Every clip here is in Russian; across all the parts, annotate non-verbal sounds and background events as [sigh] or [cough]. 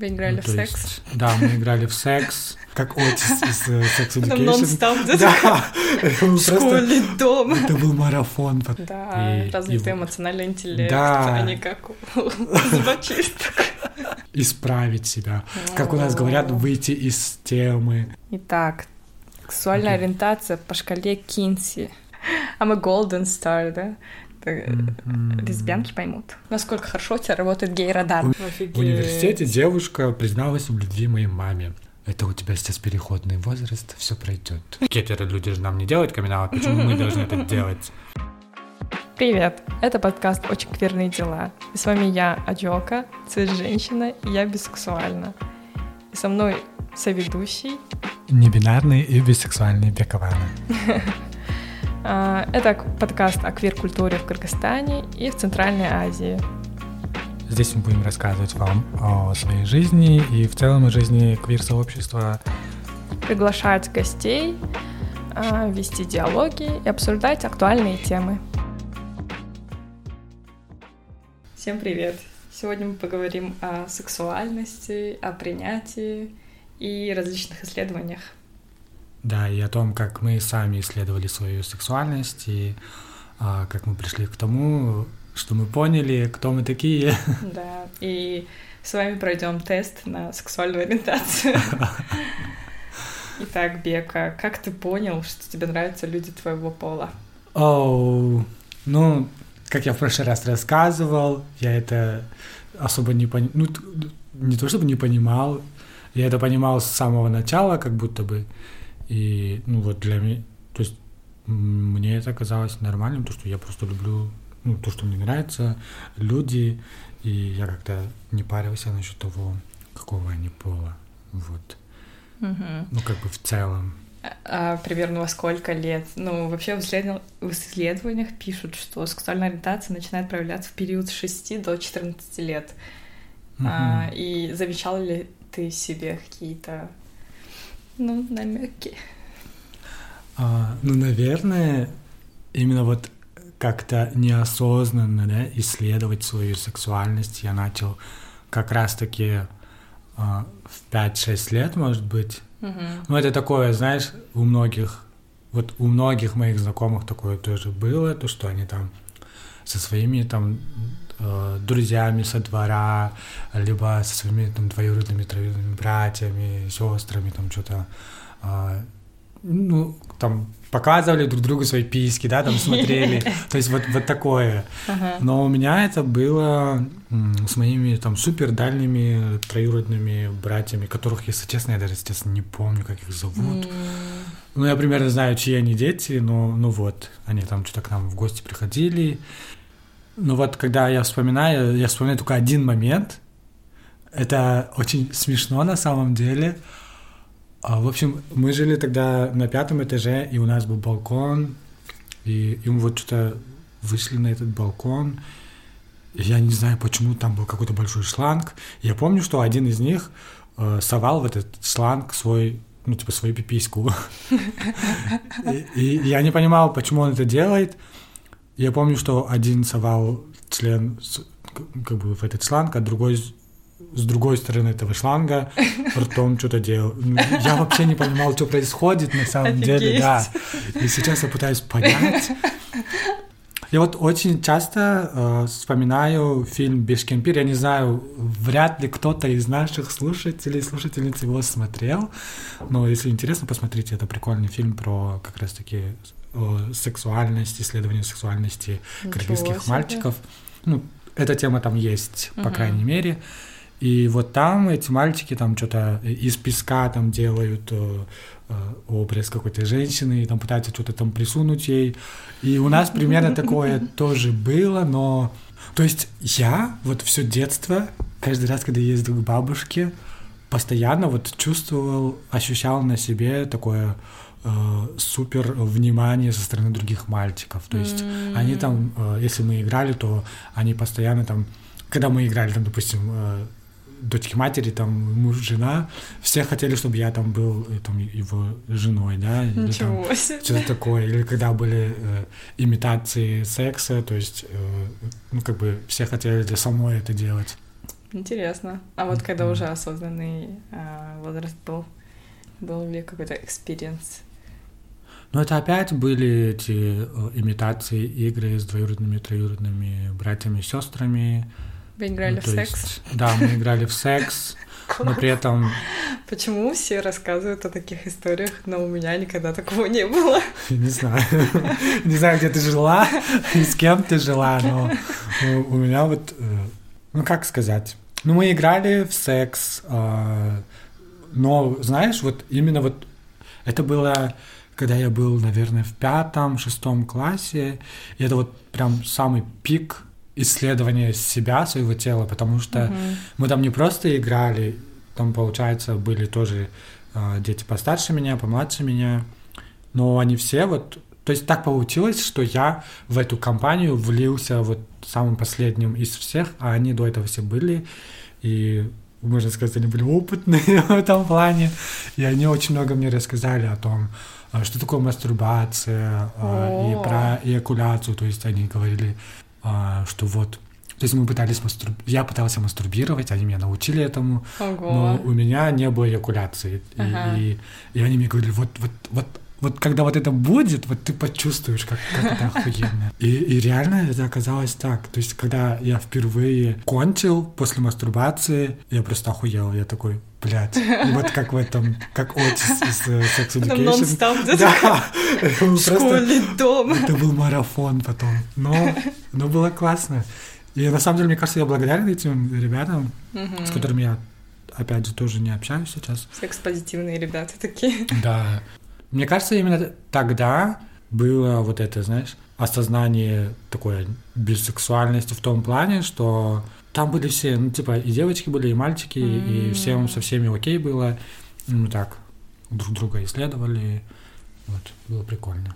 Вы играли Ну, в секс? есть, да, мы играли в секс, как Отис из э, Sex Education. нон-стоп Да, [laughs] просто... Школьный дом. Это был марафон. Да, развитый эмоциональный интеллект, Да. а не как у [laughs] зубочисток. Исправить себя. Как у нас говорят, выйти из темы. Итак, сексуальная ориентация по шкале Кинси. I'm a golden star, да? Мгм. Лесбиянки поймут. Насколько хорошо у тебя работает гей-радар. В университете девушка призналась в любви моей маме. Это у тебя сейчас переходный возраст, все пройдет. Кетеры люди же нам не делают камин почему мы должны это делать? Привет! Это подкаст «Очень кверные дела». И с вами я, Аджока, цвет-женщина, и я бисексуальна. И со мной соведущий. Небинарные и бисексуальные бекованы. [laughs] А, Это подкаст о квир-культуре в Кыргызстане и в Центральной Азии. Здесь мы будем рассказывать вам о своей жизни и в целом о жизни квир-сообщества. Приглашать гостей, а, вести диалоги и обсуждать актуальные темы. Всем привет! Сегодня мы поговорим о сексуальности, о принятии и различных исследованиях. Да, и о том, как мы сами исследовали свою сексуальность, и а, как мы пришли к тому, что мы поняли, кто мы такие. [laughs] Да, и с вами пройдем тест на сексуальную ориентацию. [laughs] Итак, Бека, как ты понял, что тебе нравятся люди твоего пола? Оу, ну, как я в прошлый раз рассказывал, я это особо не понимал, ну, не то чтобы не понимал, я это понимал с самого начала, как будто бы, и, ну, вот для меня, то есть мне это казалось нормальным, то, что я просто люблю, ну, то, что мне нравится, люди, и я как-то не парился насчет того, какого они пола, вот, Мгм. ну, как бы в целом. А примерно во сколько лет? Ну, вообще в, исследов- в исследованиях пишут, что сексуальная ориентация начинает проявляться в период с 6 до 14 лет. А, Мгм. и замечал ли ты себе какие-то, ну, намеки? А, ну, наверное, именно вот как-то неосознанно да, исследовать свою сексуальность я начал как раз-таки а, в 5-6 лет, может быть. Мгм. Ну, это такое, знаешь, у многих, вот у многих моих знакомых такое тоже было, то, что они там со своими там э, друзьями со двора, либо со своими там двоюродными, троюродными братьями, сестрами, там что-то, а, ну, там показывали друг другу свои письки, да, там смотрели, [laughs] то есть вот, вот такое. Ага. Но у меня это было с моими там супер дальними троюродными братьями, которых, если честно, я даже сейчас не помню, как их зовут. Ну, я примерно знаю, чьи они дети, но ну вот, они там что-то к нам в гости приходили. Ну вот, когда я вспоминаю, я вспоминаю только один момент. Это очень смешно на самом деле. А, в общем, мы жили тогда на пятом этаже, и у нас был балкон, и, и мы вот что-то вышли на этот балкон. Я не знаю, почему там был какой-то большой шланг. Я помню, что один из них э, совал в этот шланг свой, ну, типа, свою пипиську. [laughs] И я не понимал, почему он это делает. Я помню, что один совал член с- как бы в этот шланг, а другой с другой стороны этого шланга [laughs] ртом что-то делал. Ну, Я вообще не понимал, что происходит на самом деле, Офигеть. да. И сейчас я пытаюсь понять. Я вот очень часто э, вспоминаю фильм «Бешкемпир». Я не знаю, вряд ли кто-то из наших слушателей, слушательниц его смотрел. Но если интересно, посмотрите. Это прикольный фильм про как раз-таки сексуальность, исследование сексуальности Ничего кыргызских себе. мальчиков. Ну, эта тема там есть, по Мгм. крайней мере. И вот там эти мальчики там что-то из песка там делают э, э, образ какой-то женщины, и там пытаются что-то там присунуть ей. И у нас примерно [laughs] такое тоже было, но... То есть я вот все детство, каждый раз, когда ездил к бабушке, постоянно вот чувствовал, ощущал на себе такое э, супер внимание со стороны других мальчиков. То есть М. они там, э, если мы играли, то они постоянно там, когда мы играли, там, допустим, э, дочки матери, там, муж, жена, все хотели, чтобы я там был э, там, его женой, да, или там Ничего себе. что-то такое. Или когда были э, имитации секса, то есть, э, ну, как бы все хотели для самой это делать. Интересно. А вот когда уже осознанный э, возраст был, был ли какой-то experience? Ну, это опять были эти э, имитации игры с двоюродными, троюродными братьями и сестрами. Вы играли Ну, в секс? есть, да, мы играли в секс, но при этом, [laughs] Почему все рассказывают о таких историях, но у меня никогда такого не было? не знаю, [laughs] не знаю, где ты жила [laughs] и с кем ты жила, но у у меня вот, э, ну, как сказать, ну, мы играли в секс, а, но, знаешь, вот именно вот это было, когда я был, наверное, в пятом, шестом классе, и это вот прям самый пик исследования себя, своего тела, потому что Мгм. мы там не просто играли, там, получается, были тоже э, дети постарше меня, помладше меня, но они все вот... То есть так получилось, что я в эту компанию влился вот самым последним из всех, а они до этого все были, и можно сказать, они были опытные [laughs] в этом плане, и они очень много мне рассказали о том, что такое мастурбация, а, и О. про эякуляцию, то есть они говорили, а, что вот то есть мы пытались мастур... Я пытался мастурбировать, они меня научили этому, Ого. но у меня не было эякуляции. И, Ага. и, и они мне говорили, вот, вот, вот, вот когда вот это будет, вот ты почувствуешь, как, как это охуенно. И, и реально это оказалось так. То есть, когда я впервые кончил после мастурбации, я просто охуел. Я такой, блядь. И вот как в этом, как Отис из э, Sex Там Education. где-то Да. Школьный дом. Это был марафон потом. Но, но было классно. И на самом деле, мне кажется, я благодарен этим ребятам, с которыми я, опять же, тоже не общаюсь сейчас. Секс-позитивные ребята такие. Да. Мне кажется, именно тогда было вот это, знаешь, осознание такой бисексуальности в том плане, что там были все, ну, типа, и девочки были, и мальчики, и М. всем со всеми окей было. Ну, так, друг друга исследовали. Вот, было прикольно.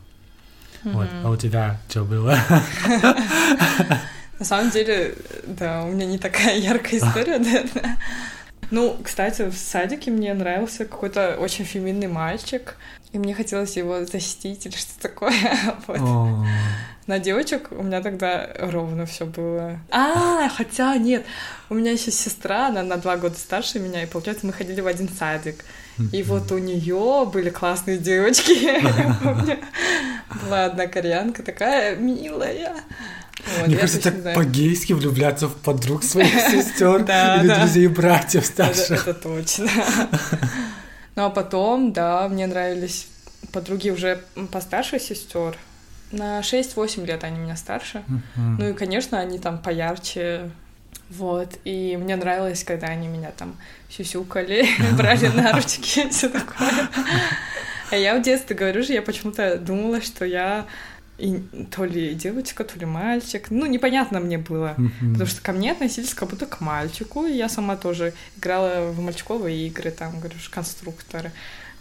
Вот. А у тебя что было? [laughs] На самом деле, да, у меня не такая яркая история, [laughs] наверное. Ну, кстати, в садике мне нравился какой-то очень феминный мальчик, и мне хотелось его защитить или что такое. [laughs] Вот. На девочек у меня тогда ровно все было. А, хотя нет, у меня еще сестра, она на два года старше меня, и получается мы ходили в один садик. И вот у нее были классные девочки. [laughs] Была одна кореянка такая милая. Мне кажется, так по-гейски влюбляться в подруг своих [laughs] сестер или друзей братьев старших. это точно. Ну а потом, да, мне нравились подруги уже постарше сестер. На 6-8 лет они меня старше. Ну и, конечно, они там поярче. Вот. И мне нравилось, когда они меня там сюсюкали, [laughs] брали на ручки, все такое. [laughs] А я в детстве, говорю же, я почему-то думала, что я и то ли девочка, то ли мальчик. Ну, непонятно мне было. Мгм. Потому что ко мне относились как будто к мальчику, и я сама тоже играла в мальчиковые игры, там, говорю, конструкторы,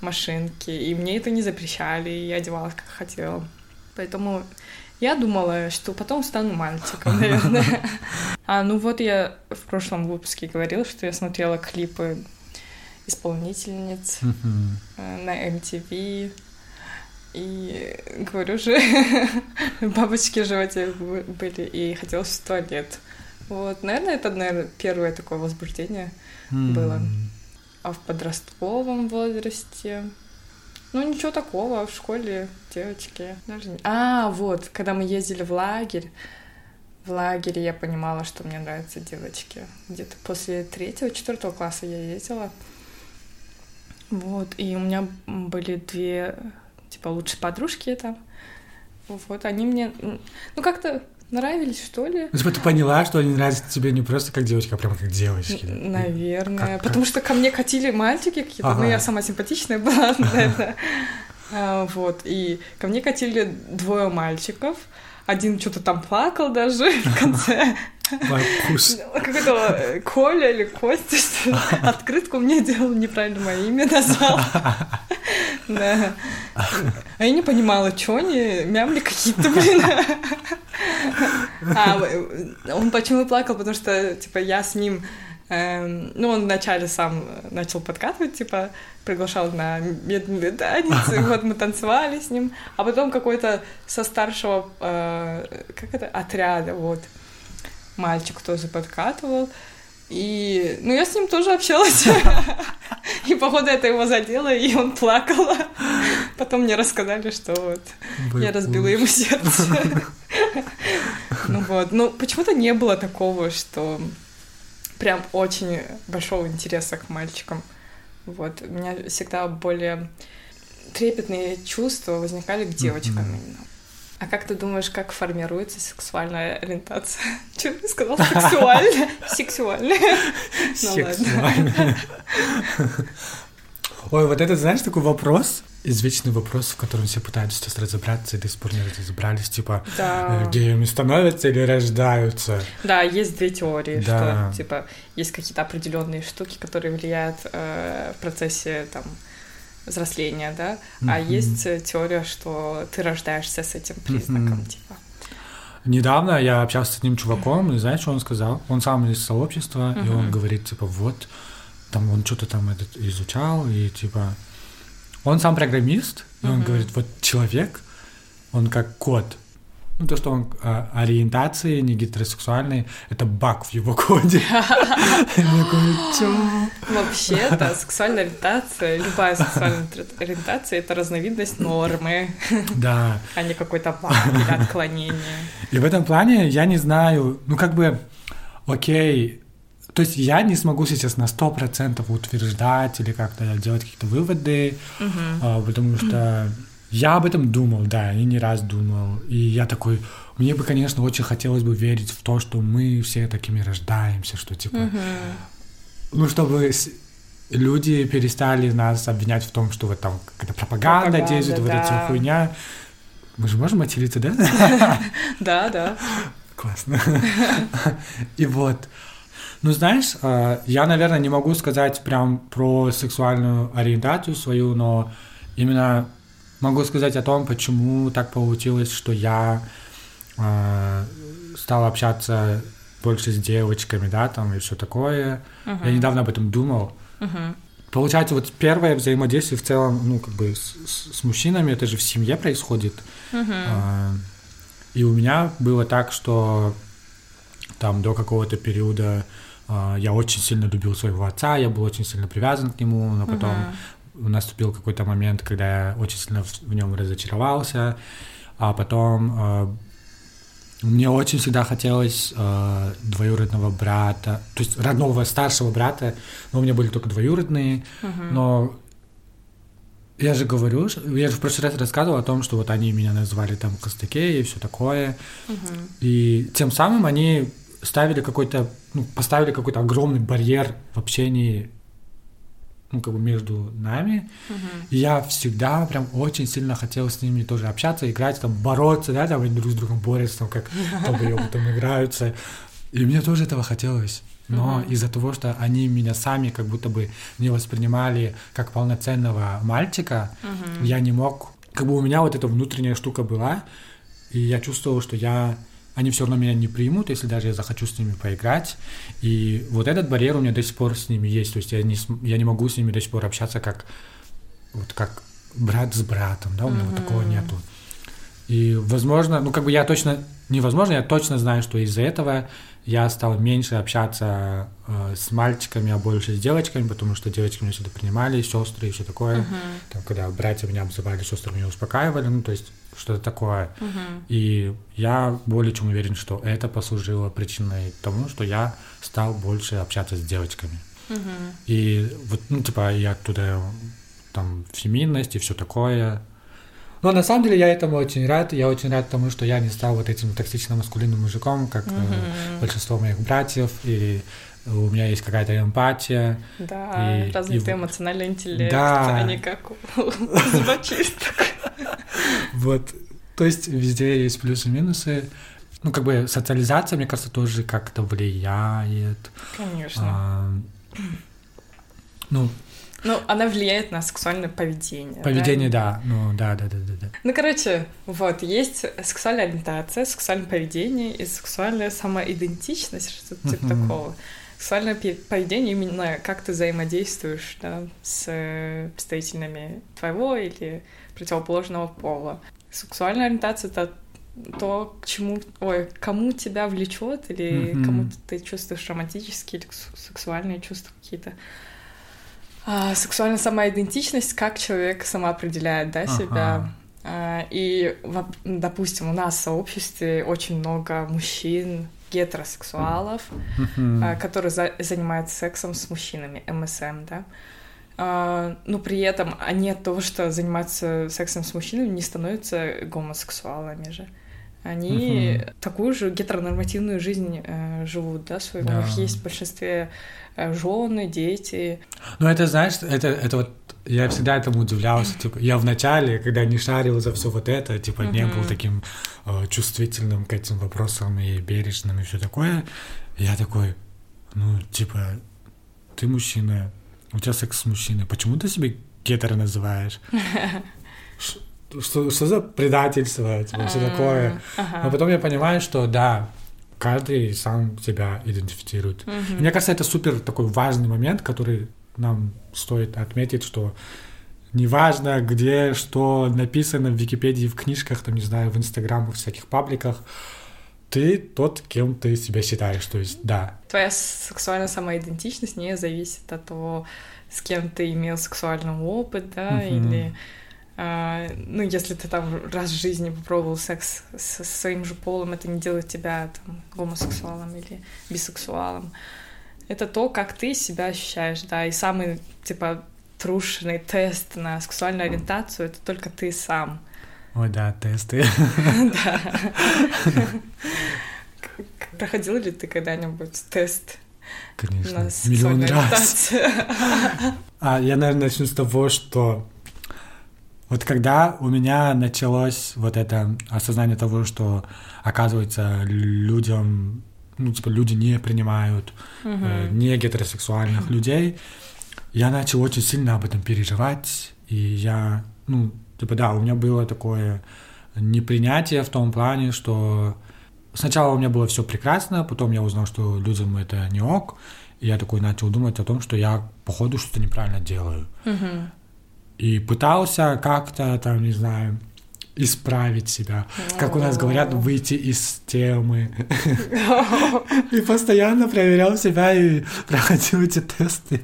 машинки, и мне это не запрещали, и я одевалась как хотела. Поэтому я думала, что потом стану мальчиком, наверное. [laughs] А, ну вот я в прошлом выпуске говорила, что я смотрела клипы исполнительниц э, на MTV, и говорю же, [laughs] бабочки в животе были, и хотелось в туалет. Вот, наверное, это, наверное, первое такое возбуждение. было. М. А в подростковом возрасте... Ну, ничего такого, в школе девочки даже не- А, вот, когда мы ездили в лагерь, в лагере я понимала, что мне нравятся девочки. Где-то после третьего, четвертого класса я ездила. Вот, и у меня были две, типа, лучшие подружки там. Вот, они мне, ну, как-то нравились, что ли. Ну, типа, ты поняла, что они нравятся тебе не просто как девочка, а прямо как девочки. Наверное. Как- Потому что ко мне катили мальчики какие-то, ну Ага. я сама симпатичная была, [laughs] наверное. А, Вот, и ко мне катили двое мальчиков. Один что-то там плакал даже в [laughs] конце. Какой-то э, Коля или Костя. [laughs] Открытку мне делал, неправильно мое имя назвал. [laughs] Да. А я не понимала, что они мямли какие-то, блин. А, э, он почему плакал, потому что, типа, я с ним... эм, ну, он вначале сам начал подкатывать, типа, приглашал на медленный танец, и [laughs] вот мы танцевали с ним, а потом какой-то со старшего, э, как это, отряда, вот, мальчик тоже подкатывал, И, ну, я с ним тоже общалась. [laughs] И, походу, это его задело, и он плакал. [laughs] Потом мне рассказали, что вот я разбила ему сердце. Ну вот, ну, почему-то не было такого, что прям очень большого интереса к мальчикам. Вот, у меня всегда более трепетные чувства возникали к девочкам именно. А как ты думаешь, как формируется сексуальная ориентация? [laughs] Что ты сказал? Сексуальная? [laughs] Сексуальная. [laughs] Ну ладно. Ой, вот это, знаешь, такой вопрос, извечный вопрос, в котором все пытаются сейчас разобраться и до сих пор не разобрались, типа, Да. э, геями становятся или рождаются? Да, есть две теории, Да. что типа есть какие-то определенные штуки, которые влияют э, в процессе там взросления, да, а Мгм. есть э, теория, что ты рождаешься с этим признаком, Мгм. типа. Недавно я общался с одним чуваком, и знаешь, что он сказал? Он сам из сообщества, и он говорит, типа, вот, там он что-то там этот изучал, и типа, он сам программист, и он говорит, вот человек, он как код. Ну, то, что он а, ориентации не гетеросексуальный, это баг в его коде. [laughs] [gasps] Вообще-то сексуальная ориентация, любая сексуальная ориентация — это разновидность нормы, [laughs] Да. а не какой-то баг или отклонение. И в этом плане я не знаю, ну как бы, окей, то есть я не смогу сейчас на 100% утверждать или как-то делать какие-то выводы, а, потому что я об этом думал, да, и не раз думал. И я такой, мне бы, конечно, очень хотелось бы верить в то, что мы все такими рождаемся, что типа, Мгм. ну чтобы люди перестали нас обвинять в том, что вот там какая-то пропаганда, Пропаганда, действует, вот эта вся да. хуйня. Мы же можем материться, да? [laughs] Да, да. Классно. [laughs] И вот. Ну, знаешь, э, я, наверное, не могу сказать прям про сексуальную ориентацию свою, но именно могу сказать о том, почему так получилось, что я э, стал общаться больше с девочками, да, там и все такое. Я недавно об этом думал. Мгм. Получается, вот первое взаимодействие в целом, ну, как бы с, с- мужчинами, это же в семье происходит. А, И у меня было так, что там до какого-то периода а, я очень сильно любил своего отца, я был очень сильно привязан к нему, но потом наступил какой-то момент, когда я очень сильно в, в нем разочаровался, а потом а, мне очень всегда хотелось а, двоюродного брата, то есть родного старшего брата, но у меня были только двоюродные, но я же говорю, я же в прошлый раз рассказывал о том, что вот они меня называли там Костаке и все такое. Мгм. И тем самым они ставили какой-то, ну, поставили какой-то огромный барьер в общении, ну, как бы между нами. Мгм. И я всегда прям очень сильно хотел с ними тоже общаться, играть, там, бороться, да, там, они друг с другом борются, там, как [laughs] долбоёбы там играются. И мне тоже этого хотелось. Но Мгм. из-за того, что они меня сами как будто бы не воспринимали как полноценного мальчика, Мгм. я не мог... Как бы у меня вот эта внутренняя штука была, и я чувствовал, что я... Они все равно меня не примут, если даже я захочу с ними поиграть. И вот этот барьер у меня до сих пор с ними есть. То есть я не, я не могу с ними до сих пор общаться как вот как брат с братом, да, у меня вот такого нету. И, возможно, ну, как бы я точно, невозможно, я точно знаю, что из-за этого я стал меньше общаться э, с мальчиками, а больше с девочками, потому что девочки меня всегда принимали, сестры и все такое. Мгм. Там, когда братья меня обзывали, сестры меня успокаивали, ну, то есть что-то такое. Мгм. И я более чем уверен, что это послужило причиной тому, что я стал больше общаться с девочками. Мгм. И вот, ну, типа, я оттуда там феминность и все такое. Но на самом деле я этому очень рад. Я очень рад тому, что я не стал вот этим токсично-маскулинным мужиком, как э, Мгм. большинство моих братьев, и у меня есть какая-то эмпатия. Да, И- развитый и- эмоциональный интеллект, Да. а не как у [laughs] зубочисток. Вот. То есть везде есть плюсы и минусы. Ну, как бы социализация, мне кажется, тоже как-то влияет. Конечно. А, ну, Ну, она влияет на сексуальное поведение. да? поведение, да. Ну, да, да, да, да, да. Ну, короче, вот, есть сексуальная ориентация, сексуальное поведение и сексуальная самоидентичность, что-то типа Мгм. такого. Сексуальное поведение именно как ты взаимодействуешь да, с представителями твоего или противоположного пола. Сексуальная ориентация — это то, к чему, ой, кому тебя влечет, или Мгм. кому ты чувствуешь романтические или су- сексуальные чувства какие-то. А, сексуальная самоидентичность, как человек самоопределяет, да, Ага. себя. А, и, допустим, у нас в сообществе очень много мужчин, гетеросексуалов, а, которые за- занимаются сексом с мужчинами, МСМ, да. А, но при этом они от того, что занимаются сексом с мужчинами, не становятся гомосексуалами же. Они Мгм. такую же гетеронормативную жизнь э, живут, да, свою. У Да. них есть в большинстве жены, дети. Ну, это, знаешь, это, это вот я всегда этому удивлялся. Типа, я вначале, когда не шарил за все вот это, типа, не был таким э, чувствительным к этим вопросам и бережным и все такое. Я такой, ну, типа, ты мужчина, у тебя секс с мужчиной, почему ты себя гетеро называешь? [laughs] Что, что за предательство, типа, все такое. Но потом я понимаю, что да, каждый сам себя идентифицирует. Мне кажется, это супер такой важный момент, который нам стоит отметить, что неважно, где что написано в Википедии, в книжках, там, не знаю, в Инстаграмах, в всяких пабликах, ты тот, кем ты себя считаешь. То есть, да, Твоя сексуальная самоидентичность не зависит от того, с кем ты имел сексуальный опыт, да, Мгм. или а, ну, если ты там раз в жизни попробовал секс со своим же полом, это не делает тебя там гомосексуалом или бисексуалом. Это то, как ты себя ощущаешь, да, и самый, типа, трушный тест на сексуальную ориентацию — это только ты сам. Ой, да, тесты. Да. [laughs] Проходил ли ты когда-нибудь тест Конечно, миллион раз. А я, наверное, начну с того, что вот когда у меня началось вот это осознание того, что, оказывается, людям, ну, типа, люди не принимают э, не гетеросексуальных [laughs] людей, я начал очень сильно об этом переживать, и я, ну, типа, да, у меня было такое непринятие в том плане, что сначала у меня было все прекрасно, потом я узнал, что людям это не ок, и я такой начал думать о том, что я, походу, что-то неправильно делаю. И пытался как-то, там, не знаю, исправить себя. Как у нас говорят, выйти из темы. [laughs] И постоянно проверял себя и [laughs] проходил эти тесты.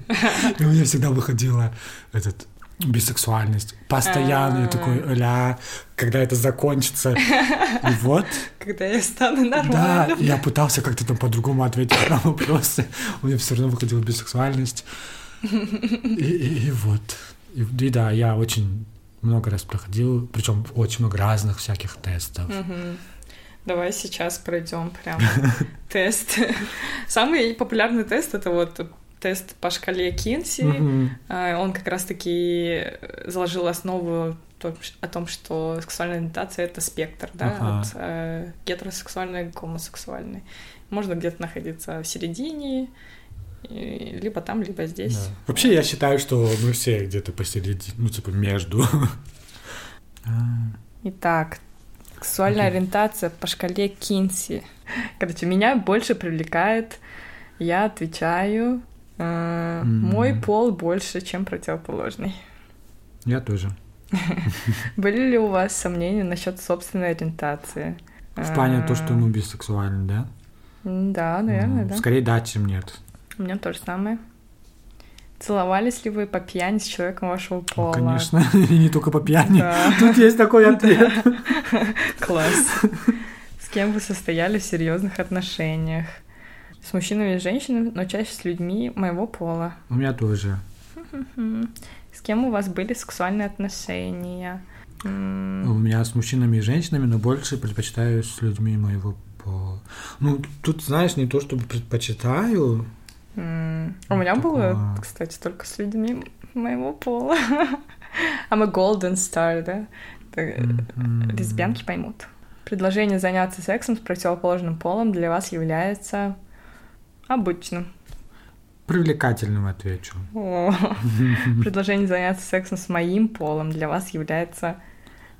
И у меня всегда выходила этот бисексуальность. Постоянно я такой, ля, когда это закончится. И вот, [laughs] Когда я стану да, нормальным. я пытался как-то там по-другому ответить на вопросы. У меня все равно выходила бисексуальность. И, и- и вот. И, и да, я очень много раз проходил, причем очень много разных всяких тестов. Давай сейчас пройдем прям [laughs] тест. Самый популярный тест это вот тест по шкале Кинси. Мгм. А, Он как раз-таки заложил основу о том, что сексуальная ориентация — это спектр, да, Ага. от э, гетеросексуальной к гомосексуальной. Можно где-то находиться в середине, и либо там, либо здесь. Да. Вообще я считаю, что мы все где-то посередине, ну типа между. [laughs] Итак, сексуальная Окей. ориентация по шкале Кинси. Короче, меня больше привлекает, я отвечаю, М. мой пол больше, чем противоположный. Я тоже. [laughs] Были ли у вас сомнения насчет собственной ориентации? В плане то, что мы бисексуальны, да? Да, наверное, да. Скорее да, чем нет. У меня то же самое. Целовались ли вы по пьяни с человеком вашего Ну, пола? конечно, [laughs] и не только по пьяни. Да. [laughs] Тут есть такой ответ. Класс. С кем вы состояли в серьезных отношениях? С мужчинами и женщинами, но чаще с людьми моего пола. У меня тоже. С кем у вас были сексуальные отношения? У меня с мужчинами и женщинами, но больше предпочитаю с людьми моего пола. Ну, тут, знаешь, не то, чтобы предпочитаю. У меня было, кстати, только с людьми моего пола. [laughs] I'm a golden star, да? Мгм. Лесбиянки поймут. Предложение заняться сексом с противоположным полом для вас является обычным. Привлекательным отвечу. О, [laughs] Предложение заняться сексом с моим полом для вас является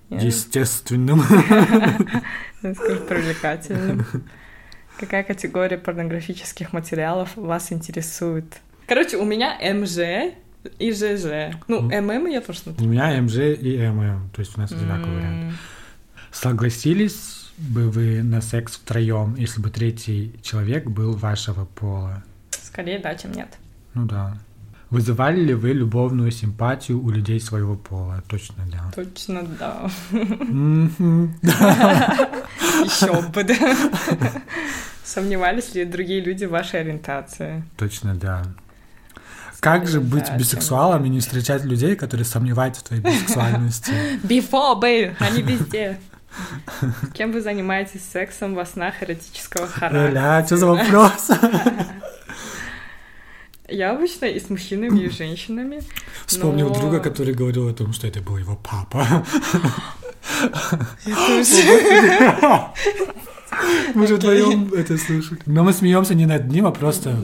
я Естественным. [laughs] скажу, привлекательным. [laughs] Какая категория порнографических материалов вас интересует? Короче, у меня МЖ и ЖЖ. Ну. ММ я тоже У смотрю. меня МЖ и ММ, то есть у нас одинаковый вариант. Согласились бы вы на секс втроем, если бы третий человек был вашего пола? Скорее да, чем нет. Ну да. Вызывали ли вы любовную симпатию у людей своего пола? Точно да. Точно да. [laughs] Еще бы, да. Сомневались ли другие люди в вашей ориентации? Точно да. Как же быть Да, бисексуалом и не встречать людей, которые сомневаются в твоей [laughs] бисексуальности? Before, babe, они везде. [laughs] Кем вы занимаетесь сексом во снах эротического характера? Ля, что за вопрос? [laughs] Я обычно и с мужчинами, и с женщинами. Вспомнил Но- друга, который говорил о том, что это был его папа. Мы же вдвоем это слышали. Но мы смеемся не над ним, а просто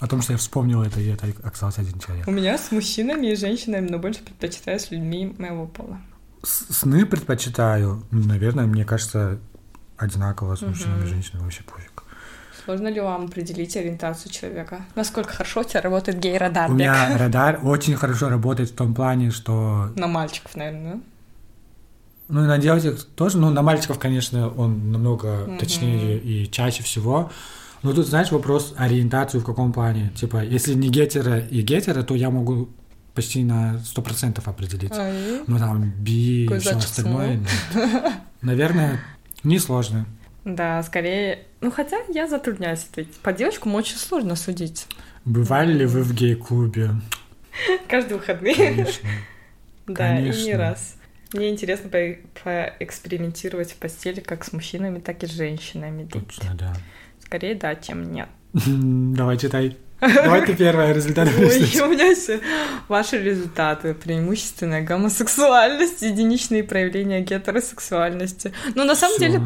о том, что я вспомнил это, и это оказался один человек. У меня с мужчинами и женщинами, но больше предпочитаю с людьми моего пола. Сны предпочитаю. Наверное, мне кажется, одинаково с мужчинами и Мгм. женщинами вообще пофиг. Сложно ли вам определить ориентацию человека? Насколько хорошо у тебя работает гей-радар? У меня [laughs] радар очень хорошо работает в том плане, что... На мальчиков, наверное, Ну, и на девочек тоже. Ну, на мальчиков, конечно, он намного Мгм. точнее и чаще всего. Но тут, знаешь, вопрос ориентацию в каком плане. Типа, если не гетеро и гетеро, то я могу почти на 100% определить. Ай. Ну, там, би и все остальное. нет. [laughs] Наверное, несложно. Да, скорее... Ну, хотя я затрудняюсь ответить. По девочкам очень сложно судить. Бывали ли вы в гей-клубе? Каждые выходные. Конечно. [laughs] Да, и не Конечно. раз. Мне интересно по- поэкспериментировать в постели как с мужчинами, так и с женщинами. Точно, да. Скорее да, чем нет. [laughs] Давай, читай. Давай первая результат. Ой, у меня все. Ваши результаты. Преимущественная гомосексуальность, единичные проявления гетеросексуальности. Ну, на самом деле,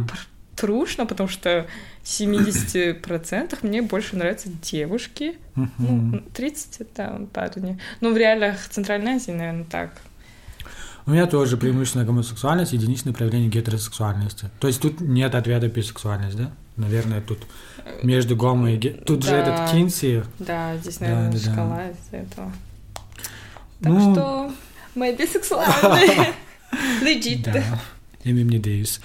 трушно, потому что в 70% мне больше нравятся девушки. Ну, 30 это парни. Ну, в реалиях Центральной Азии, наверное, так. У меня тоже преимущественно гомосексуальность, единичное проявление гетеросексуальности. То есть тут нет ответа бисексуальность, да? Наверное, тут между гомо и ге... Тут же Да. этот Кинси. Да, здесь, Да, наверное, да, да. шкала из-за этого. Так Ну, что мы бисексуальные. Legit. [laughs] Да, ими мне деюсь.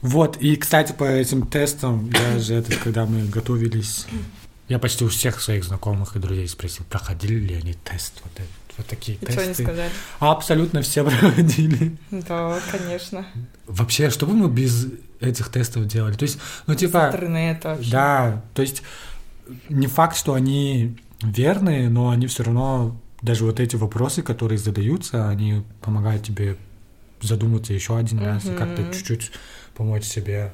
Вот, и, кстати, по этим тестам, я же это, когда мы готовились, я почти у всех своих знакомых и друзей спросил, проходили ли они тест, вот, это- вот такие они тесты. сказали? Абсолютно все [laughs] проходили. Да, конечно. Вообще, что бы мы без этих тестов делали? То есть, ну, типа, Интернет вообще. да, то есть, не факт, что они верные, но они все равно, даже вот эти вопросы, которые задаются, они помогают тебе задуматься еще один раз и как-то чуть-чуть помочь себе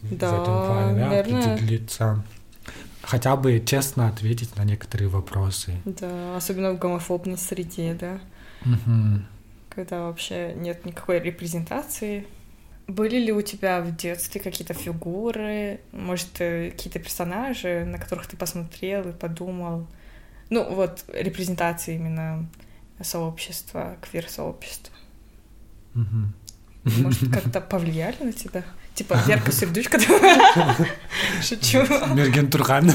в Да, этом плане, да, наверное. определиться. Хотя бы честно ответить на некоторые вопросы. Да, особенно в гомофобной среде, да, Мгм. когда вообще нет никакой репрезентации. Были ли у тебя в детстве какие-то фигуры, может, э, какие-то персонажи, на которых ты посмотрел и подумал? Ну, вот, репрезентации именно сообщества, квир-сообщества. Мгм. Может, [laughs] как-то повлияли на тебя? Типа Верка Сердючка? [laughs] Шучу. Мерген Турхан.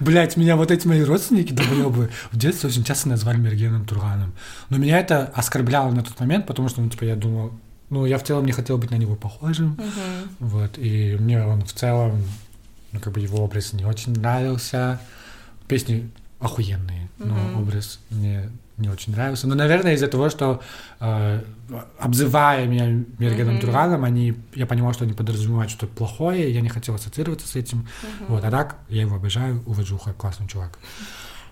Блять, меня вот эти мои родственники, долбоёбы, в детстве очень часто назвали Мергеном Турганом. Но меня это оскорбляло на тот момент, потому что, ну, типа, я думал, ну, я в целом не хотел быть на него похожим, Мгм. вот, и мне он в целом, ну, как бы его образ не очень нравился. Песни охуенные, но Мгм. образ мне не очень нравился. Но, наверное, из-за того, что э, обзывая меня Мгм. Турганом, они, я понимал, что они подразумевают что-то плохое, я не хотел ассоциироваться с этим. Мгм. Вот, а так я его обожаю, уважуха, классный чувак.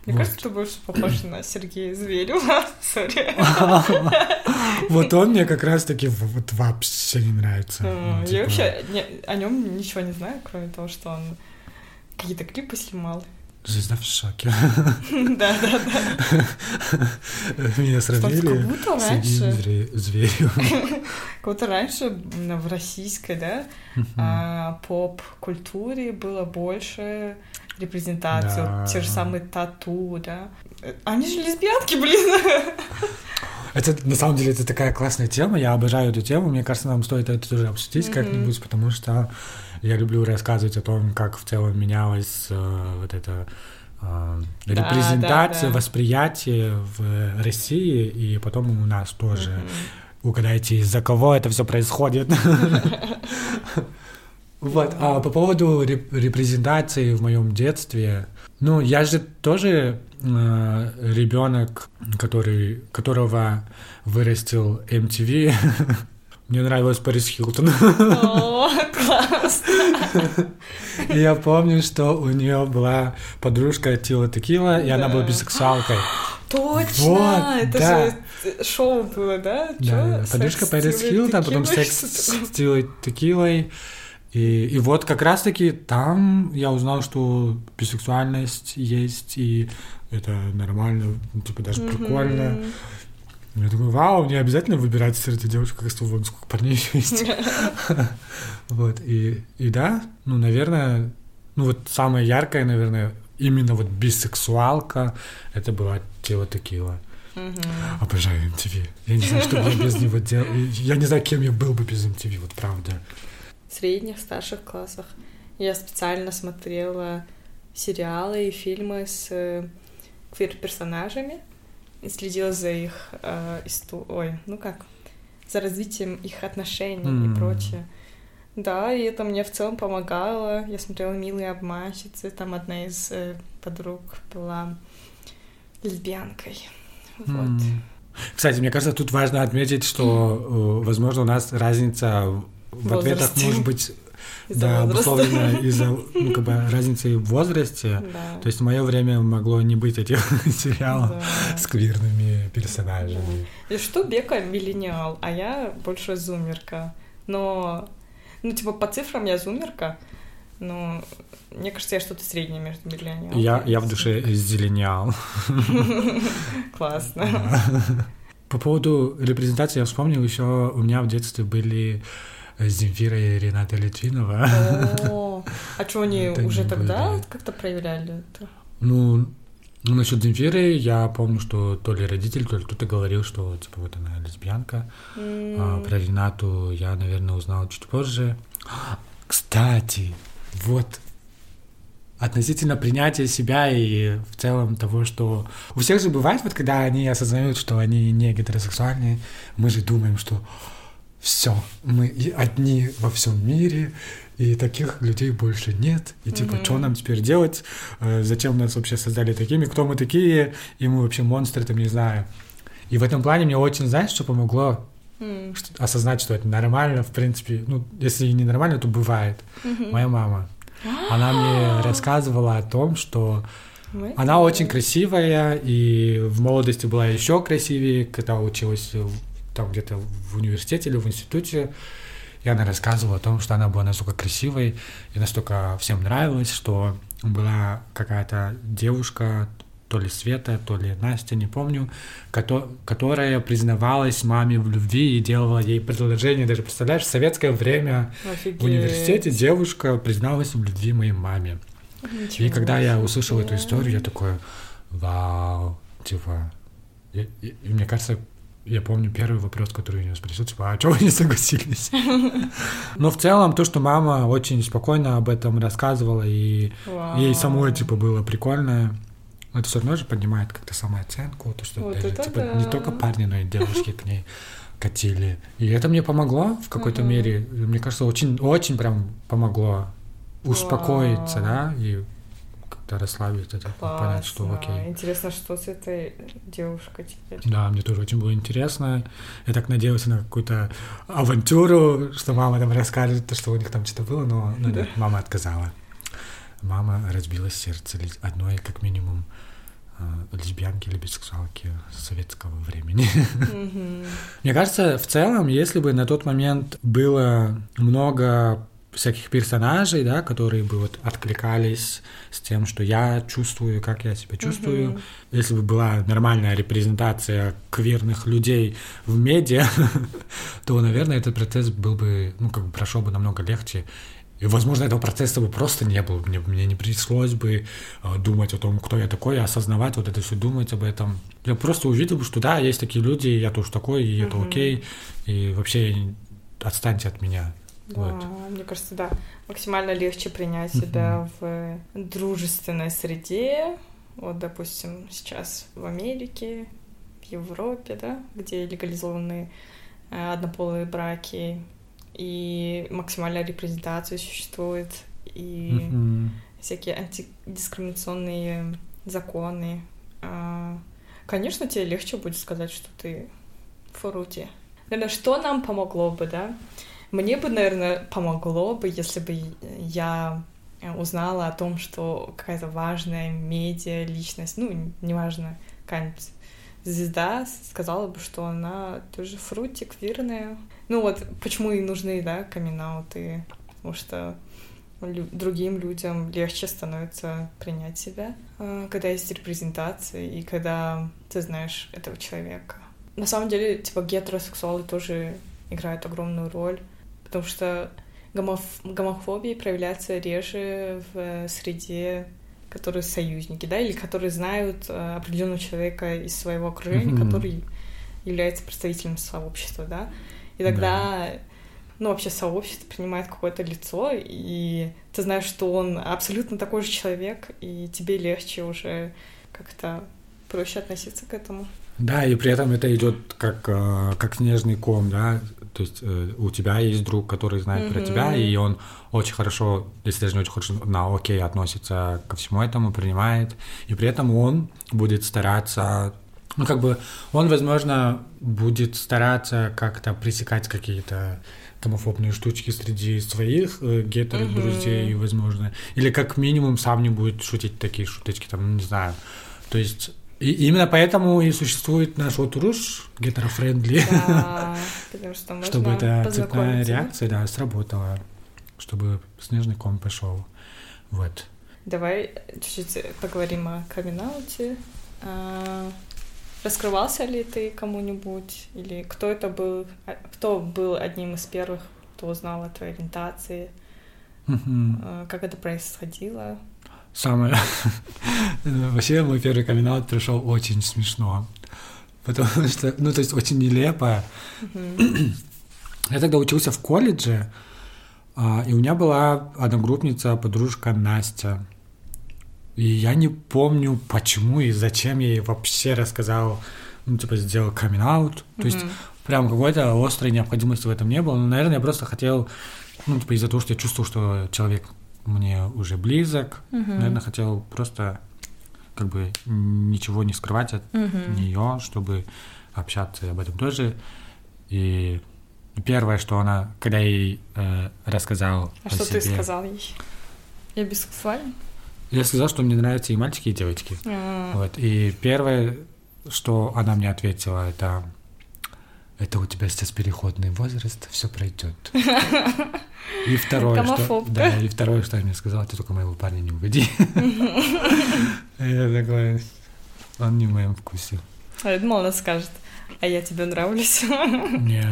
Мне Вот. кажется, ты больше похож на Сергея Зверева. [laughs] Сори. [laughs] Вот он мне как раз-таки вот вообще не нравится. Ну, Я типа, вообще о нем ничего не знаю, кроме того, что он какие-то клипы снимал. Звезда в шоке. [laughs] Да, да, да. Меня сравнили с одним зверем. [laughs] как будто раньше в российской, да, а, поп-культуре было больше репрезентации, вот те же самые тату, да. Э, Они же лесбиянки, блин. [laughs] Это, на самом деле, это такая классная тема, я обожаю эту тему, мне кажется, нам стоит это тоже обсудить как-нибудь, потому что я люблю рассказывать о том, как в целом менялась э, вот эта э, Да, репрезентация, да, да. восприятие в России, и потом у нас тоже. Мгм. угадайте, из-за кого это все происходит. [laughs] Вот, а по поводу репрезентации в моем детстве, ну, я же тоже э, ребенок, который, которого вырастил MTV. [laughs] Мне нравилась Парис Хилтон. О, классно! Я помню, что у нее была подружка Тила Текила, и она была бисексуалкой. Точно! Вот, это да. же шоу было, да? Да. Подружка Секс Пэрис с Тилой Хилтон, потом секс с? Тилой Текилой. И, и вот как раз-таки там я узнал, что бисексуальность есть, и это нормально, типа даже прикольно. Я такой, вау, не обязательно выбирать среди девушек, как вон сколько парней еще [laughs] есть. [laughs] Вот, и, и да, ну, наверное, ну вот самое яркое, наверное, именно вот бисексуалка, это была Тила Текила. Мгм. Обожаю MTV. Я не знаю, что бы я без [laughs] него делал. Я не знаю, кем я был бы без MTV, вот правда. В средних, старших классах я специально смотрела сериалы и фильмы с э, квир-персонажами следила за их э, исто- Ой, ну как? За развитием их отношений М. и прочее. Да, и это мне в целом помогало. Я смотрела «Милые обманщицы», там одна из э, подруг была лесбиянкой. Вот. М. Кстати, мне кажется, тут важно отметить, что, э, возможно, у нас разница в ответах Возрасте. может быть [laughs] Из-за да, возраста. обусловлена [laughs] из-за ну, как бы, разницы в возрасте. Да. То есть в мое время могло не быть этих [laughs] сериалов Да. с квирными персонажами. И что Бека миллениал, а я больше зумерка. Но, ну, типа, по цифрам я зумерка, но мне кажется, я что-то среднее между миллениалом. Я, я в душе зелениал. Классно. По поводу репрезентации я вспомнил, еще у меня в детстве были Земфира и Рената Литвинова. О, [laughs] а что они уже тогда как-то проявляли это? Ну, ну, насчет Земфиры я помню, что то ли родитель, то ли кто-то говорил, что типа вот она лесбиянка. А М, про Ренату я, наверное, узнал чуть позже. [gasps] Кстати, вот относительно принятия себя и в целом того, что у всех же бывает, вот когда они осознают, что они не гетеросексуальные, мы же думаем, что все, мы одни во всем мире, и таких людей больше нет. И типа, Мгм. что нам теперь делать? Э, Зачем нас вообще создали такими? Кто мы такие? И мы вообще монстры, там, не знаю. И в этом плане мне очень, знаешь, что помогло? м, Что- осознать, что это нормально, в принципе. Ну, если и не нормально, то бывает. мгм. Моя мама. Она мне рассказывала о том, что Мы- она очень красивая и в молодости была еще красивее, когда училась там где-то в университете или в институте. И она рассказывала о том, что она была настолько красивой и настолько всем нравилась, что была какая-то девушка, то ли Света, то ли Настя, не помню, кото- которая признавалась маме в любви и делала ей предложение. Даже представляешь, в советское время Офигеть. в университете девушка призналась в любви моей маме. И Ничего когда я себе. услышал эту историю, я такой, вау, типа, и, и- и мне кажется, я помню первый вопрос, который у нее спросил, типа, а чего вы не согласились? [laughs] Но в целом то, что мама очень спокойно об этом рассказывала, и ей самой, типа, было прикольно, это все равно же поднимает как-то самооценку, то, что даже, типа, не только парни, но и девушки к ней катили. И это мне помогло в какой-то мере. Мне кажется, очень, очень прям помогло успокоиться, да, и как-то расслабиться, это, понять, что Классно. окей. Интересно, что с этой девушкой теперь. Да, мне тоже очень было интересно. Я так надеялся на какую-то авантюру, что мама там расскажет, что у них там что-то было, но, но нет, мама отказала. Мама разбила сердце одной, как минимум, э, лесбиянки или бисексуалки советского времени. Мгм. Мне кажется, в целом, если бы на тот момент было много всяких персонажей, да, которые бы вот откликались с тем, что я чувствую, как я себя чувствую, Мгм. если бы была нормальная репрезентация квирных людей в медиа, [laughs] то, наверное, этот процесс был бы, ну, как бы прошел бы намного легче. И, возможно, этого процесса бы просто не было. Мне, мне не пришлось бы э, думать о том, кто я такой, осознавать вот это все, думать об этом. Я просто увидел бы, что да, есть такие люди, я тоже такой, и это окей. И вообще отстаньте от меня. Да, Вот. мне кажется, да, максимально легче принять себя в дружественной среде. Вот, допустим, сейчас в Америке, в Европе, да, где легализованы э, однополые браки, и максимальная репрезентация существует, и всякие антидискриминационные законы. А, Конечно, тебе легче будет сказать, что ты фрути. Наверное, что нам помогло бы, да? Мне бы, наверное, помогло бы, если бы я узнала о том, что какая-то важная медиа личность, ну, неважно, какая-нибудь звезда сказала бы, что она тоже фрути, квирная. Ну вот, почему и нужны, да, камин потому что лю- другим людям легче становится принять себя, э, когда есть репрезентация и когда ты знаешь этого человека. На самом деле, типа, гетеросексуалы тоже играют огромную роль, потому что гомоф- гомофобия проявляется реже в среде, которые союзники, да, или которые знают э, определенного человека из своего окружения, Мгм. который является представителем сообщества, да. И тогда ну, вообще сообщество принимает какое-то лицо, и ты знаешь, что он абсолютно такой же человек, и тебе легче уже как-то проще относиться к этому. Да, и при этом это идет как, э, как снежный ком, да. То есть э, у тебя есть друг, который знает про Мгм. тебя, и он очень хорошо, если даже не очень хорошо, на окей относится ко всему этому, принимает. И при этом он будет стараться, ну, как бы, он, возможно, будет стараться как-то пресекать какие-то гомофобные штучки среди своих э, гетеро-друзей, возможно. Или как минимум сам не будет шутить такие шуточки, там, не знаю. То есть и именно поэтому и существует наш вот руш гетерофрендли, Да, [laughs] что чтобы эта цепная реакция, да, сработала, чтобы снежный ком пошел. Вот. Давай чуть-чуть поговорим о камин Раскрывался ли ты кому-нибудь? Или кто это был? А, Кто был одним из первых, кто узнал о твоей ориентации? А, Как это происходило? Самое... [laughs] Вообще, мой первый камин пришел очень смешно. Потому что, ну, то есть очень нелепо. Я тогда учился в колледже, а, и у меня была одногруппница, подружка Настя. И я не помню, почему и зачем я ей вообще рассказал, ну, типа, сделал камин То есть прям какой-то острой необходимости в этом не было. Но, наверное, я просто хотел, ну, типа, из-за того, что я чувствовал, что человек мне уже близок, Мгм. наверное, хотел просто как бы ничего не скрывать от Мгм. нее, чтобы общаться и об этом тоже. И первое, что она, когда я ей э, рассказал А что ты себе, сказал ей? Я бисексуален? я сказал, что мне нравятся и мальчики, и девочки. А, Вот. И первое, что она мне ответила, это это у тебя сейчас переходный возраст, все пройдет. [laughs] И второе, что, да, и второе, что я мне сказала, ты только моего парня не уводи. [laughs] Я такой, он не в моем вкусе. А я думала, она скажет, а я тебе нравлюсь. Не.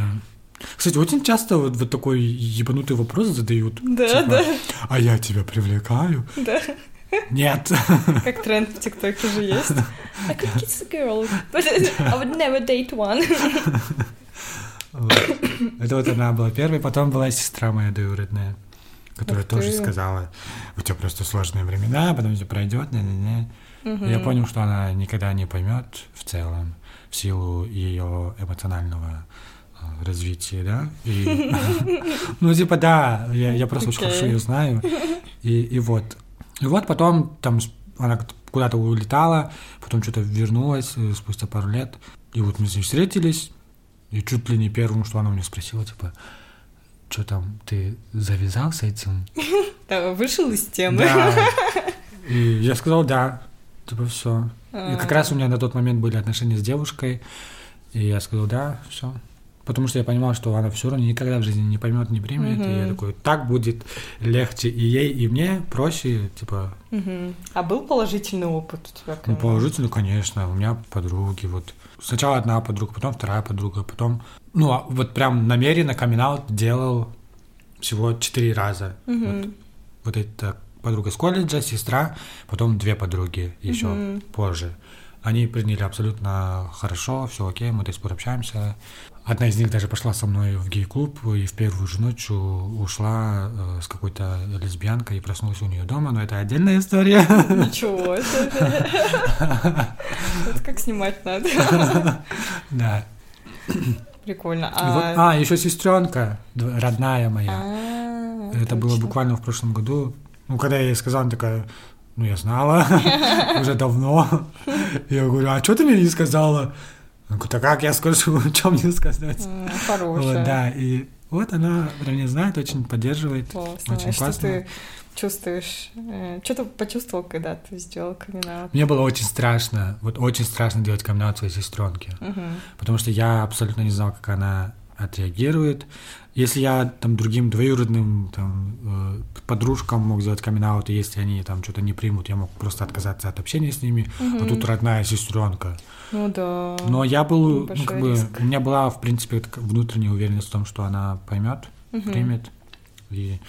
Кстати, очень часто вот, вот такой ебанутый вопрос задают. Да, типа, да, А я тебя привлекаю? да. Нет. Как тренд в ТикТоке же есть. I could kiss a girl, but [laughs] I would never date one. Вот. Это вот она была первой, потом была сестра моя двоюродная, которая Ух тоже ты. сказала, у тебя просто сложные времена, потом все пройдет, не-не-не. И Я Мгм. понял, что она никогда не поймет в целом в силу ее эмоционального а, развития, да? И, [laughs] [laughs] ну, типа, да, я, я просто очень Окей. хорошо ее знаю. И, и вот. И вот потом там она куда-то улетала, потом что-то вернулась э, спустя пару лет. И вот мы с ней встретились, и чуть ли не первым, что она у меня спросила, типа, что там, ты завязал с этим? [laughs] Вышел из темы. [laughs] И я сказал, да. Типа, все. А. И как раз у меня на тот момент были отношения с девушкой. И я сказал, да, все. Потому что я понимал, что она все равно никогда в жизни не поймет, не примет. И я такой, так будет легче и ей, и мне проще, типа, Мгм. А был положительный опыт у тебя? ну, камин-аут? положительно, конечно. У меня подруги, вот. Сначала одна подруга, потом вторая подруга, потом... Ну, а вот прям намеренно камин делал всего четыре раза. Вот Мгм. вот эта подруга с колледжа, сестра, потом две подруги еще Мгм. позже. Они приняли абсолютно хорошо, все окей, мы до сих пор общаемся. Одна из них даже пошла со мной в гей-клуб и в первую же ночь ушла э, с какой-то лесбиянкой и проснулась у нее дома, но это отдельная история. Ничего себе. Это как снимать надо. [laughs] Да. Прикольно. А, а, еще сестренка, родная моя. А, Это было буквально в прошлом году. Ну, когда я ей сказал, она такая, ну, я знала [laughs] уже давно. [laughs] Я говорю, а что ты мне не сказала? Она говорит, а как я скажу, [laughs] что мне сказать? Вот, Хорошая. да, и вот она про меня знает, очень поддерживает. Классно. Очень А что классно. ты чувствуешь? э, Что ты почувствовал, когда ты сделал камин Мне было очень страшно, вот очень страшно делать камин своей сестренке, потому что я абсолютно не знал, как она отреагирует. Если я там другим двоюродным там, э, подружкам мог сделать камин и если они там что-то не примут, я мог просто отказаться от общения с ними. А тут родная сестренка. Ну да. Но я был, ну, как бы, риск. у меня была, в принципе, внутренняя уверенность в том, что она поймет, Мгм. примет. И,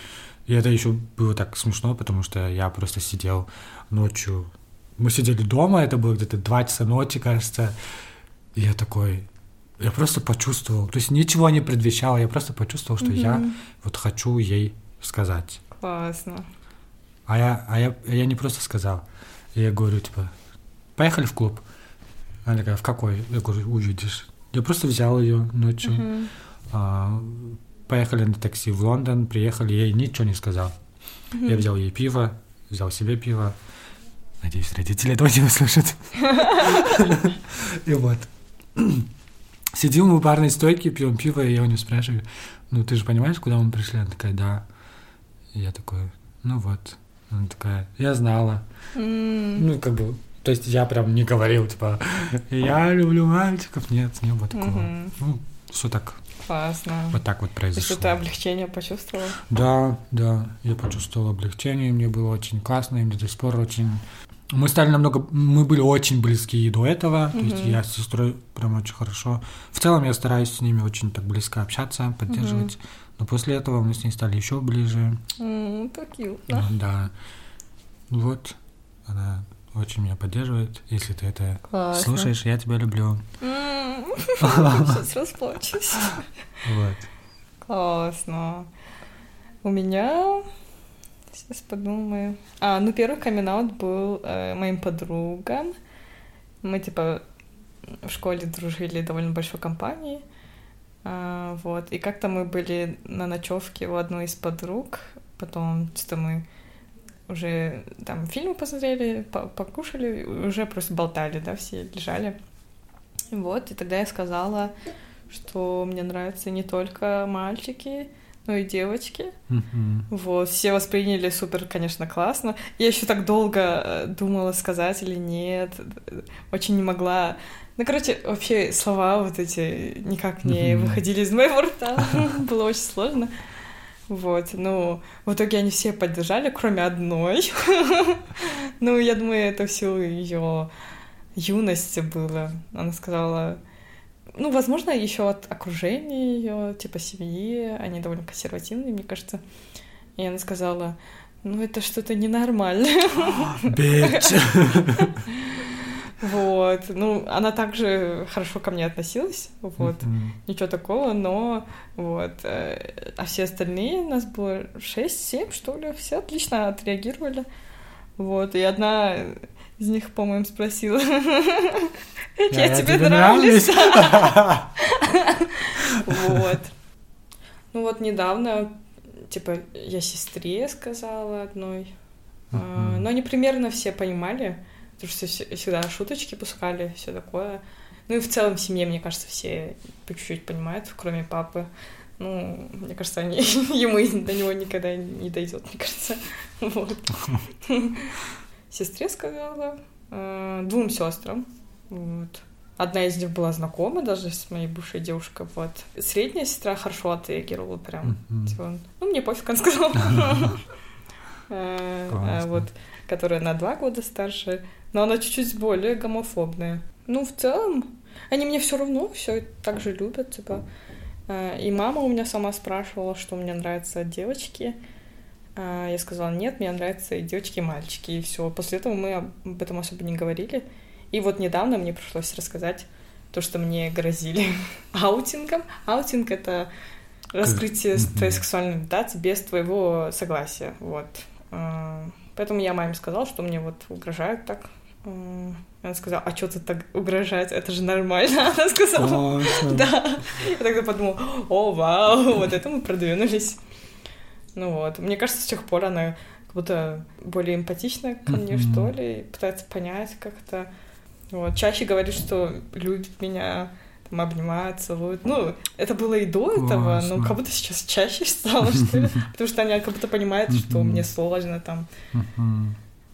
и это еще было так смешно, потому что я просто сидел ночью. Мы сидели дома, это было где-то 2 часа ночи, кажется. И я такой, я просто почувствовал, то есть ничего не предвещало, я просто почувствовал, что я Мгм. вот хочу ей сказать. Классно. А я, а я, я не просто сказал. Я говорю, типа, поехали в клуб. Она такая, в какой? Я говорю, увидишь. Я просто взял ее ночью. Мгм. а, поехали на такси в Лондон, приехали, я ей ничего не сказал. Я взял ей пиво, взял себе пиво. Надеюсь, родители этого не услышат. И вот. Сидим у барной стойки, пьем пиво, и я у нее спрашиваю, ну ты же понимаешь, куда мы пришли? Она такая, да. И я такой, ну вот. Она такая, я знала. Ну, как бы, то есть я прям не говорил, типа, я люблю мальчиков. Нет, не было такого. Мгм. Ну, все так, Классно. вот так вот произошло. ты облегчение почувствовал? Да, да, я почувствовал облегчение, мне было очень классно, и мне до сих пор очень... Мы стали намного... Мы были очень близки и до этого, то есть я с сестрой прям очень хорошо. В целом я стараюсь с ними очень так близко общаться, поддерживать, но после этого мы с ней стали еще ближе. М, Так cute, да? Да. Вот, она очень меня поддерживает. Если ты это Классно. слушаешь, я тебя люблю. [laughs] Сейчас расплачусь. Вот. Классно. У меня... Сейчас подумаю. А, ну первый камин был э, моим подругам. Мы, типа, в школе дружили довольно большой компанией. А, вот. И как-то мы были на ночевке у одной из подруг. Потом что мы уже там фильмы посмотрели, по- покушали, уже просто болтали, да, все лежали. Вот, и тогда я сказала, что мне нравятся не только мальчики, но и девочки. Мгм. Вот, все восприняли супер, конечно, классно. Я еще так долго э, думала, сказать или нет. Очень не могла. Ну, короче, вообще слова вот эти никак не Мгм. выходили из моего рта. [laughs] Было очень сложно. Вот, ну, в итоге они все поддержали, кроме одной. [laughs] Ну, я думаю, это всю ее юности было. Она сказала, ну, возможно, еще от окружения ее, типа семьи, они довольно консервативные, мне кажется. И она сказала, ну, это что-то ненормальное. [laughs] Бич. [laughs] Вот. Ну, она также хорошо ко мне относилась, вот. Ничего такого, но вот. э, А все остальные, нас было 6-7, что ли, все отлично отреагировали. Вот. И одна из них, по-моему, спросила, [laughs] я тебе нравлюсь? [laughs] Вот. [laughs] Ну вот недавно, типа, я сестре сказала одной, а, но они примерно все понимали, потому что все- всегда шуточки пускали, все такое. Ну и в целом в семье, мне кажется, все по чуть-чуть понимают, кроме папы. Ну, мне кажется, они, [laughs] ему до него никогда не дойдет, мне кажется. Вот. [laughs] Сестре сказала, э, двум сестрам. Вот. Одна из них была знакома даже с моей бывшей девушкой. Вот. Средняя сестра хорошо отреагировала прям. Типа, ну, мне пофиг, она сказала. [laughs] Э. Вот, которая на два года старше, но она чуть-чуть более гомофобная. Ну, в целом, они мне все равно все так же любят, типа. Э, И мама у меня сама спрашивала, что мне нравятся девочки. А Я сказала, нет, мне нравятся и девочки, и мальчики, и все. После этого мы об этом особо не говорили. И вот недавно мне пришлось рассказать то, что мне грозили [laughs] аутингом. Аутинг — это раскрытие твоей сексуальной ориентации без твоего согласия. Вот. А, Поэтому я маме сказала, что мне вот угрожают так. Она сказала, а что ты так угрожать? Это же нормально. [laughs] Она сказала, Классно. да. Я тогда подумала, о, вау, вот это мы продвинулись. Ну вот, мне кажется, с тех пор она как будто более эмпатична ко мне, Мгм. что ли, пытается понять как-то. Вот, чаще говорит, что любит меня, там, обнимает, целует. Ну, это было и до этого, но Классно. как будто сейчас чаще стало, что ли. [laughs] Потому что она как будто понимает, что мне сложно там.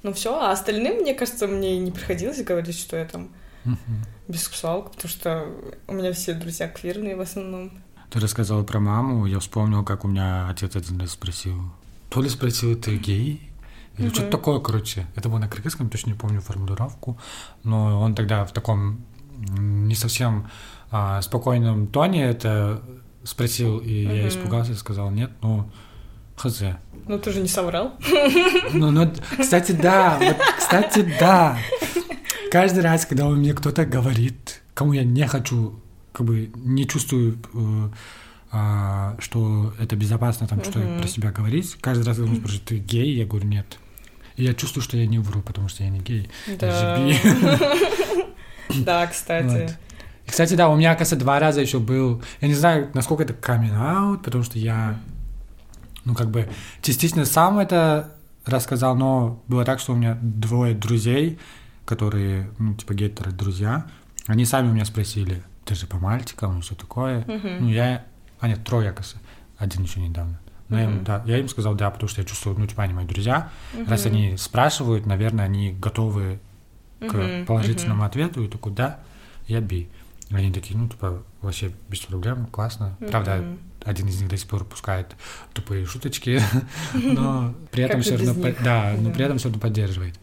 Ну все, а остальным, мне кажется, мне не приходилось говорить, что я там Мгм. бисексуалка, потому что у меня все друзья квирные в основном. Ты рассказала про маму, я вспомнил, как у меня отец один раз спросил. То ли спросил, ты гей? Или Мгм. что-то такое, короче. Это было на кыргызском, точно не помню формулировку. Но он тогда в таком не совсем а, спокойном тоне это спросил, и я Мгм. испугался и сказал, нет, ну, хз. Ну ты же не соврал. Ну, ну, кстати, да, вот, кстати, да. Каждый раз, когда у меня кто-то говорит, кому я не хочу, как бы не чувствую, э, а, что это безопасно там что Мгм. про себя говорить, каждый раз, когда он спрашивает, ты гей? Я говорю, нет. И я чувствую, что я не вру, потому что я не гей. Да. Да, кстати. Вот. И, кстати, да, у меня, кажется, два раза еще был, я не знаю, насколько это камин потому что я, ну, как бы, частично сам это рассказал, но было так, что у меня двое друзей, которые, ну, типа, гетеры друзья, они сами у меня спросили, ты же по мальчикам, что такое? Мгм. Ну, я, а нет, трое, кажется, один еще недавно. Но я, им, да, я им сказал, да, потому что я чувствую, ну, типа, они мои друзья. Раз Мгм. они спрашивают, наверное, они готовы к Мгм, положительному ответу, и такой, да, я би. Они такие, ну, типа, вообще без проблем, классно. мгм. Правда. Один из них до сих пор пускает тупые шуточки, [laughs] но при этом все равно, да, но при этом все равно поддерживает.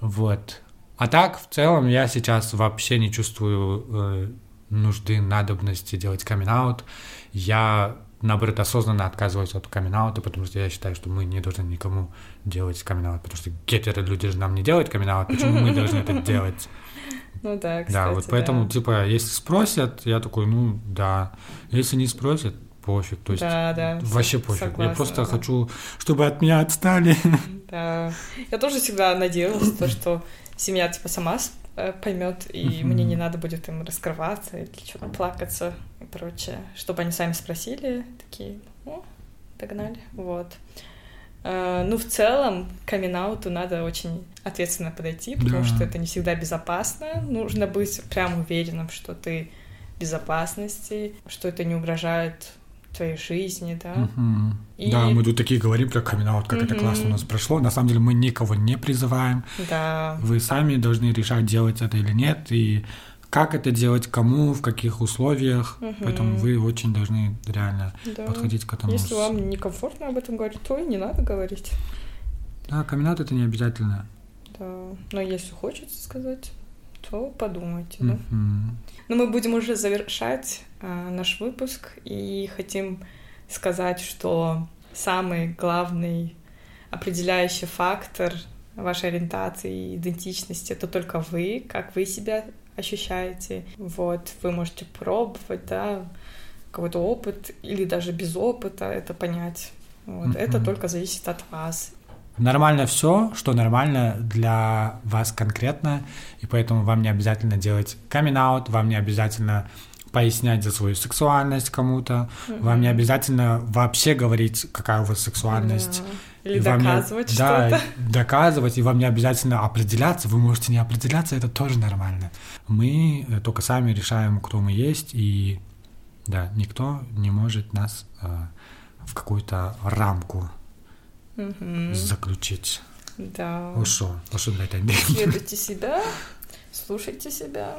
Вот. А так, в целом, я сейчас вообще не чувствую э, нужды, надобности делать камин Я, наоборот, осознанно отказываюсь от камин потому что я считаю, что мы не должны никому делать камин потому что гетеры люди же нам не делают камин почему мы должны это [laughs] делать? Ну да, кстати, Да, вот поэтому, да. типа, если спросят, я такой, ну, да. Если не спросят, пофиг. То есть, Да, да, вообще пофиг. я согласна, просто да. хочу, чтобы от меня отстали. [laughs] Да. Я тоже всегда надеялась, то, что семья типа сама поймет, и Мгм. мне не надо будет им раскрываться или что-то плакаться и прочее. Чтобы они сами спросили, такие, о, догнали, вот. А, Ну, в целом, к камин надо очень ответственно подойти, потому Да. что это не всегда безопасно. Нужно быть прям уверенным, что ты в безопасности, что это не угрожает твоей жизни, да. И- Да, мы тут такие говорим про камин как это Мгм. классно у нас прошло. На самом деле мы никого не призываем. Да. Вы сами должны решать, делать это или нет, и как это делать, кому, в каких условиях. Мгм. Поэтому вы очень должны реально да. подходить к этому. Если вам некомфортно об этом говорить, то и не надо говорить. Да, камин это не обязательно. Да. Но если хочется сказать, то подумайте, да. Но мы будем уже завершать наш выпуск и хотим сказать, что самый главный определяющий фактор вашей ориентации и идентичности это только вы, как вы себя ощущаете. Вот, вы можете пробовать, да, какой-то опыт или даже без опыта это понять. Вот, Это Мгм. только зависит от вас. Нормально все, что нормально для вас конкретно, и поэтому вам не обязательно делать камин вам не обязательно пояснять за свою сексуальность кому-то, вам не обязательно вообще говорить, какая у вас сексуальность. Да. Или И вам не- доказывать да, что-то. доказывать, и вам не обязательно определяться, вы можете не определяться, это тоже нормально. Мы э, только сами решаем, кто мы есть, и да, никто не может нас э, в какую-то рамку Мгм. заключить. Да. Ушел, ушел на этой Следуйте себя, слушайте себя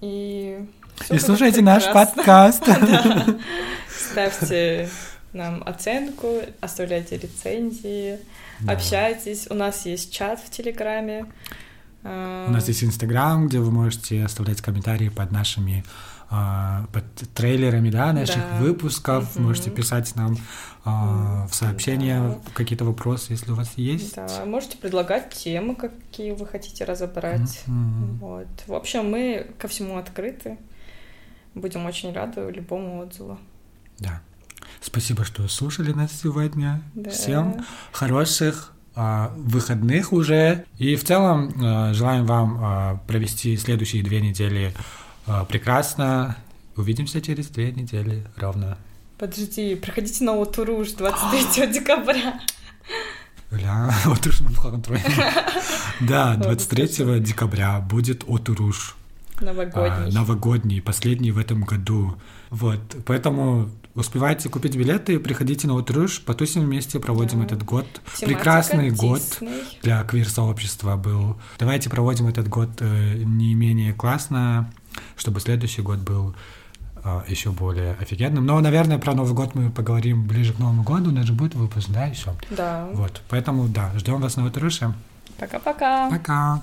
и... И слушайте наш подкаст. [laughs] Да. [laughs] Ставьте нам оценку, оставляйте рецензии, Да. общайтесь. У нас есть чат в Телеграме. У нас есть Инстаграм, где вы можете оставлять комментарии под нашими а, под трейлерами да, наших Да. выпусков. Мгм. Можете писать нам а, в сообщения Да. какие-то вопросы, если у вас есть. Да, можете предлагать темы, какие вы хотите разобрать. Мгм. Вот. В общем, мы ко всему открыты. Будем очень рады любому отзыву. Да. Спасибо, что слушали нас сегодня. Да. Всем хороших а, выходных уже. И в целом а, желаем вам а, провести следующие две недели а, прекрасно. Увидимся через две недели ровно. Подожди, приходите на Отуруш 23 [gasps] декабря. Бля, [laughs] Отуруш Манхантруй. [laughs] Да, 23 декабря будет Отуруш. Новогодний. а, новогодний, последний в этом году. Вот, поэтому успевайте купить билеты, приходите на Утруш, потусим вместе, проводим Да. этот год. Тематика Прекрасный год Дисней. для квир-сообщества был. Давайте проводим этот год э, не менее классно, чтобы следующий год был э, еще более офигенным. Но, наверное, про Новый год мы поговорим ближе к Новому году, у нас же будет выпуск, да, еще. Да. Вот, поэтому, да, ждем вас на Утруше. Пока-пока. Пока!